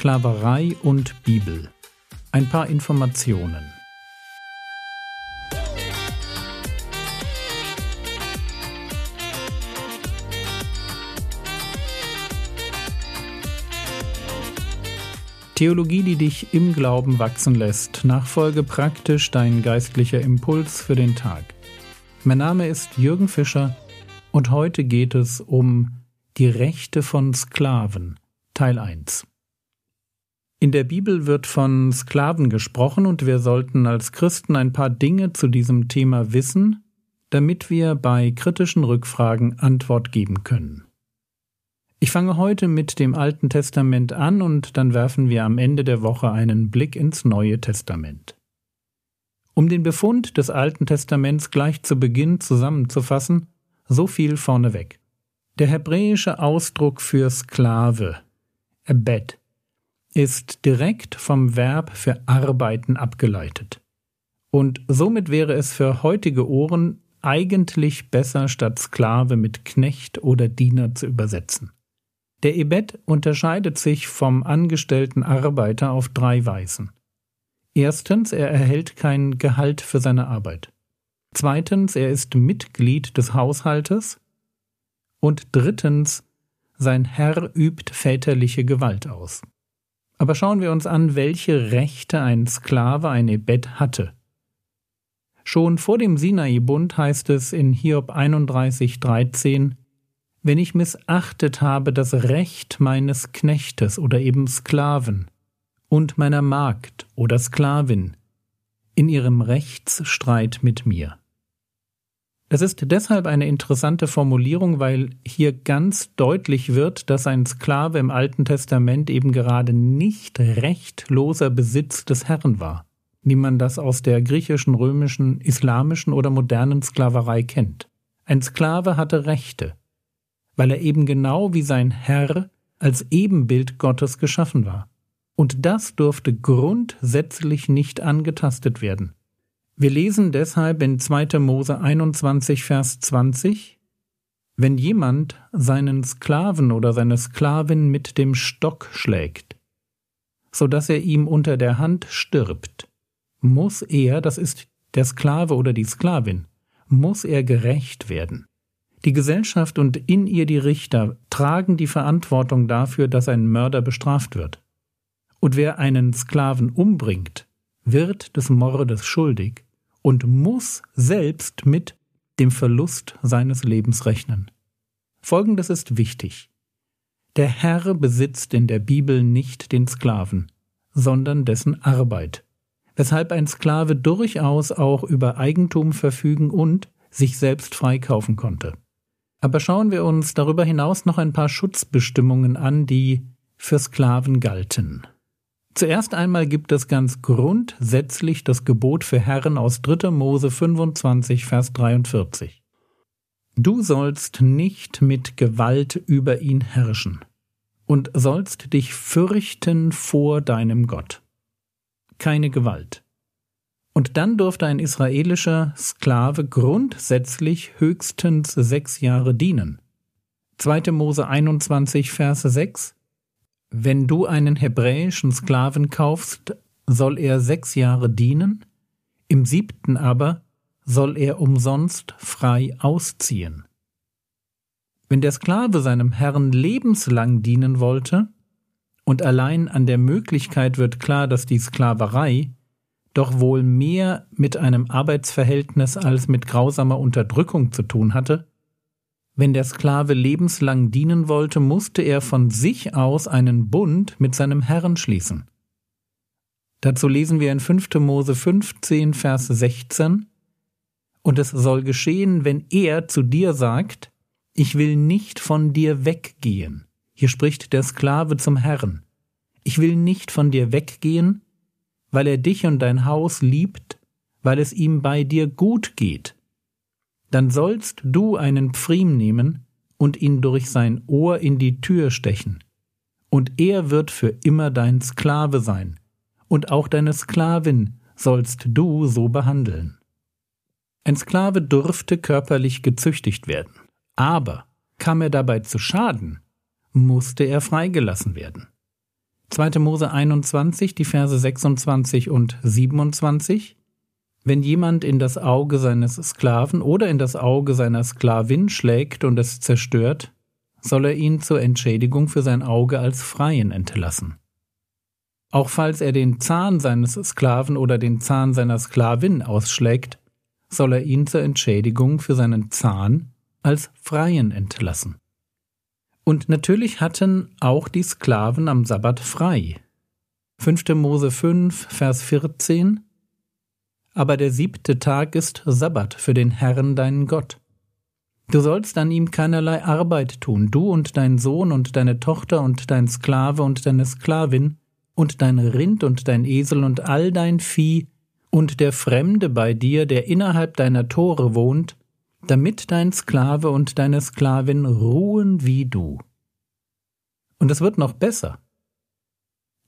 Sklaverei und Bibel. Ein paar Informationen. Theologie, die dich im Glauben wachsen lässt. Nachfolge praktisch dein geistlicher Impuls für den Tag. Mein Name ist Jürgen Fischer und heute geht es um die Rechte von Sklaven. Teil 1. In der Bibel wird von Sklaven gesprochen und wir sollten als Christen ein paar Dinge zu diesem Thema wissen, damit wir bei kritischen Rückfragen Antwort geben können. Ich fange heute mit dem Alten Testament an und dann werfen wir am Ende der Woche einen Blick ins Neue Testament. Um den Befund des Alten Testaments gleich zu Beginn zusammenzufassen, so viel vorneweg. Der hebräische Ausdruck für Sklave, Abed, ist direkt vom Verb für arbeiten abgeleitet. Und somit wäre es für heutige Ohren eigentlich besser, statt Sklave mit Knecht oder Diener zu übersetzen. Der Ebed unterscheidet sich vom angestellten Arbeiter auf drei Weisen. Erstens, er erhält kein Gehalt für seine Arbeit. Zweitens, er ist Mitglied des Haushaltes. Und drittens, sein Herr übt väterliche Gewalt aus. Aber schauen wir uns an, welche Rechte ein Sklave, ein Ebed hatte. Schon vor dem Sinai-Bund heißt es in Hiob 31,13: Wenn ich missachtet habe das Recht meines Knechtes oder eben Sklaven und meiner Magd oder Sklavin in ihrem Rechtsstreit mit mir. Es ist deshalb eine interessante Formulierung, weil hier ganz deutlich wird, dass ein Sklave im Alten Testament eben gerade nicht rechtloser Besitz des Herrn war, wie man das aus der griechischen, römischen, islamischen oder modernen Sklaverei kennt. Ein Sklave hatte Rechte, weil er eben genau wie sein Herr als Ebenbild Gottes geschaffen war. Und das durfte grundsätzlich nicht angetastet werden. Wir lesen deshalb in 2. Mose 21, Vers 20, wenn jemand seinen Sklaven oder seine Sklavin mit dem Stock schlägt, so dass er ihm unter der Hand stirbt, muss er, das ist der Sklave oder die Sklavin, muss er gerecht werden. Die Gesellschaft und in ihr die Richter tragen die Verantwortung dafür, dass ein Mörder bestraft wird. Und wer einen Sklaven umbringt, wird des Mordes schuldig und muss selbst mit dem Verlust seines Lebens rechnen. Folgendes ist wichtig. Der Herr besitzt in der Bibel nicht den Sklaven, sondern dessen Arbeit, weshalb ein Sklave durchaus auch über Eigentum verfügen und sich selbst freikaufen konnte. Aber schauen wir uns darüber hinaus noch ein paar Schutzbestimmungen an, die für Sklaven galten. Zuerst einmal gibt es ganz grundsätzlich das Gebot für Herren aus 3. Mose 25, Vers 43. Du sollst nicht mit Gewalt über ihn herrschen und sollst dich fürchten vor deinem Gott. Keine Gewalt. Und dann durfte ein israelischer Sklave grundsätzlich höchstens sechs Jahre dienen. 2. Mose 21, Vers 6 wenn du einen hebräischen Sklaven kaufst, soll er sechs Jahre dienen, im siebten aber soll er umsonst frei ausziehen. Wenn der Sklave seinem Herrn lebenslang dienen wollte, und allein an der Möglichkeit wird klar, dass die Sklaverei doch wohl mehr mit einem Arbeitsverhältnis als mit grausamer Unterdrückung zu tun hatte, wenn der Sklave lebenslang dienen wollte, musste er von sich aus einen Bund mit seinem Herrn schließen. Dazu lesen wir in 5. Mose 15, Vers 16, Und es soll geschehen, wenn er zu dir sagt, ich will nicht von dir weggehen. Hier spricht der Sklave zum Herrn. Ich will nicht von dir weggehen, weil er dich und dein Haus liebt, weil es ihm bei dir gut geht dann sollst du einen Pfriem nehmen und ihn durch sein Ohr in die Tür stechen, und er wird für immer dein Sklave sein, und auch deine Sklavin sollst du so behandeln. Ein Sklave durfte körperlich gezüchtigt werden, aber kam er dabei zu Schaden, musste er freigelassen werden. 2. Mose 21, die Verse 26 und 27. Wenn jemand in das Auge seines Sklaven oder in das Auge seiner Sklavin schlägt und es zerstört, soll er ihn zur Entschädigung für sein Auge als Freien entlassen. Auch falls er den Zahn seines Sklaven oder den Zahn seiner Sklavin ausschlägt, soll er ihn zur Entschädigung für seinen Zahn als Freien entlassen. Und natürlich hatten auch die Sklaven am Sabbat frei. 5. Mose 5, Vers 14 Aber der siebte Tag ist Sabbat für den Herrn deinen Gott. Du sollst an ihm keinerlei Arbeit tun, du und dein Sohn und deine Tochter und dein Sklave und deine Sklavin und dein Rind und dein Esel und all dein Vieh und der Fremde bei dir, der innerhalb deiner Tore wohnt, damit dein Sklave und deine Sklavin ruhen wie du. Und es wird noch besser.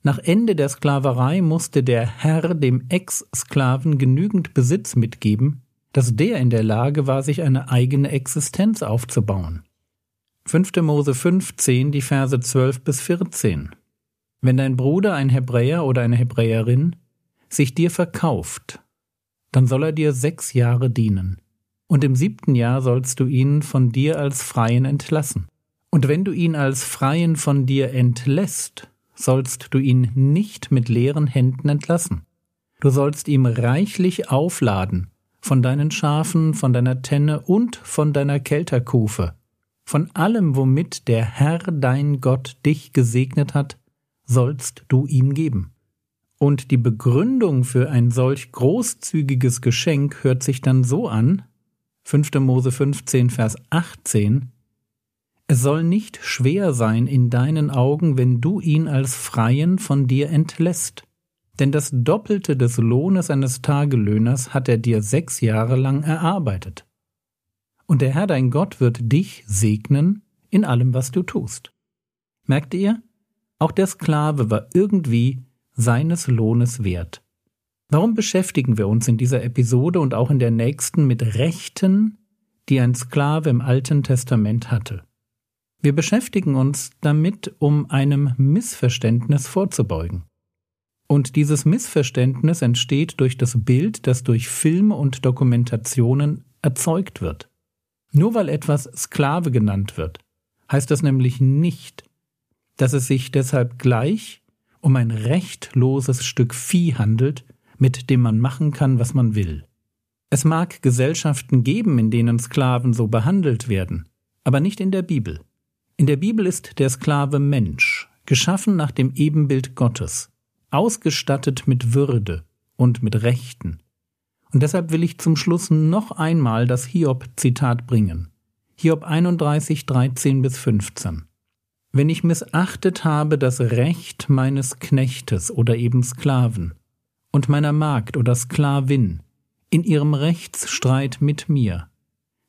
Nach Ende der Sklaverei musste der Herr dem Ex-Sklaven genügend Besitz mitgeben, dass der in der Lage war, sich eine eigene Existenz aufzubauen. 5. Mose 15, die Verse 12 bis 14. Wenn dein Bruder, ein Hebräer oder eine Hebräerin, sich dir verkauft, dann soll er dir sechs Jahre dienen und im siebten Jahr sollst du ihn von dir als Freien entlassen. Und wenn du ihn als Freien von dir entlässt, sollst du ihn nicht mit leeren Händen entlassen. Du sollst ihm reichlich aufladen von deinen Schafen, von deiner Tenne und von deiner Kelterkufe, von allem, womit der Herr dein Gott dich gesegnet hat, sollst du ihm geben. Und die Begründung für ein solch großzügiges Geschenk hört sich dann so an, 5. Mose 15, Vers 18, es soll nicht schwer sein in deinen Augen, wenn du ihn als Freien von dir entlässt. Denn das Doppelte des Lohnes eines Tagelöhners hat er dir sechs Jahre lang erarbeitet. Und der Herr dein Gott wird dich segnen in allem, was du tust. Merkt ihr? Auch der Sklave war irgendwie seines Lohnes wert. Warum beschäftigen wir uns in dieser Episode und auch in der nächsten mit Rechten, die ein Sklave im Alten Testament hatte? Wir beschäftigen uns damit, um einem Missverständnis vorzubeugen. Und dieses Missverständnis entsteht durch das Bild, das durch Filme und Dokumentationen erzeugt wird. Nur weil etwas Sklave genannt wird, heißt das nämlich nicht, dass es sich deshalb gleich um ein rechtloses Stück Vieh handelt, mit dem man machen kann, was man will. Es mag Gesellschaften geben, in denen Sklaven so behandelt werden, aber nicht in der Bibel. In der Bibel ist der Sklave Mensch, geschaffen nach dem Ebenbild Gottes, ausgestattet mit Würde und mit Rechten. Und deshalb will ich zum Schluss noch einmal das Hiob-Zitat bringen. Hiob 31, 13 bis 15. Wenn ich missachtet habe das Recht meines Knechtes oder eben Sklaven, und meiner Magd oder Sklavin in ihrem Rechtsstreit mit mir.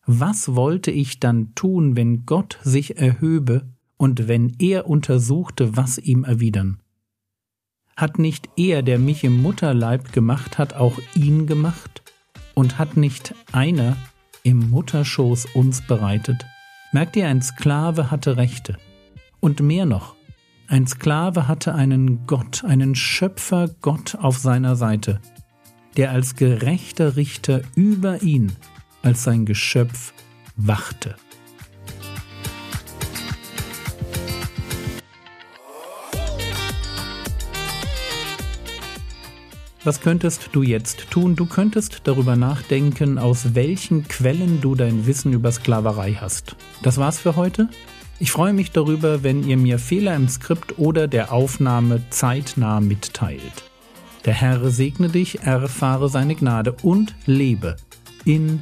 Was wollte ich dann tun, wenn Gott sich erhöbe und wenn er untersuchte, was ihm erwidern? Hat nicht er, der mich im Mutterleib gemacht hat, auch ihn gemacht? Und hat nicht einer im Mutterschoß uns bereitet? Merkt ihr, ein Sklave hatte Rechte. Und mehr noch, ein Sklave hatte einen Gott, einen Schöpfergott auf seiner Seite, der als gerechter Richter über ihn, als sein Geschöpf, wachte. Was könntest du jetzt tun? Du könntest darüber nachdenken, aus welchen Quellen du dein Wissen über Sklaverei hast. Das war's für heute. Ich freue mich darüber, wenn ihr mir Fehler im Skript oder der Aufnahme zeitnah mitteilt. Der Herr segne dich, erfahre seine Gnade und lebe in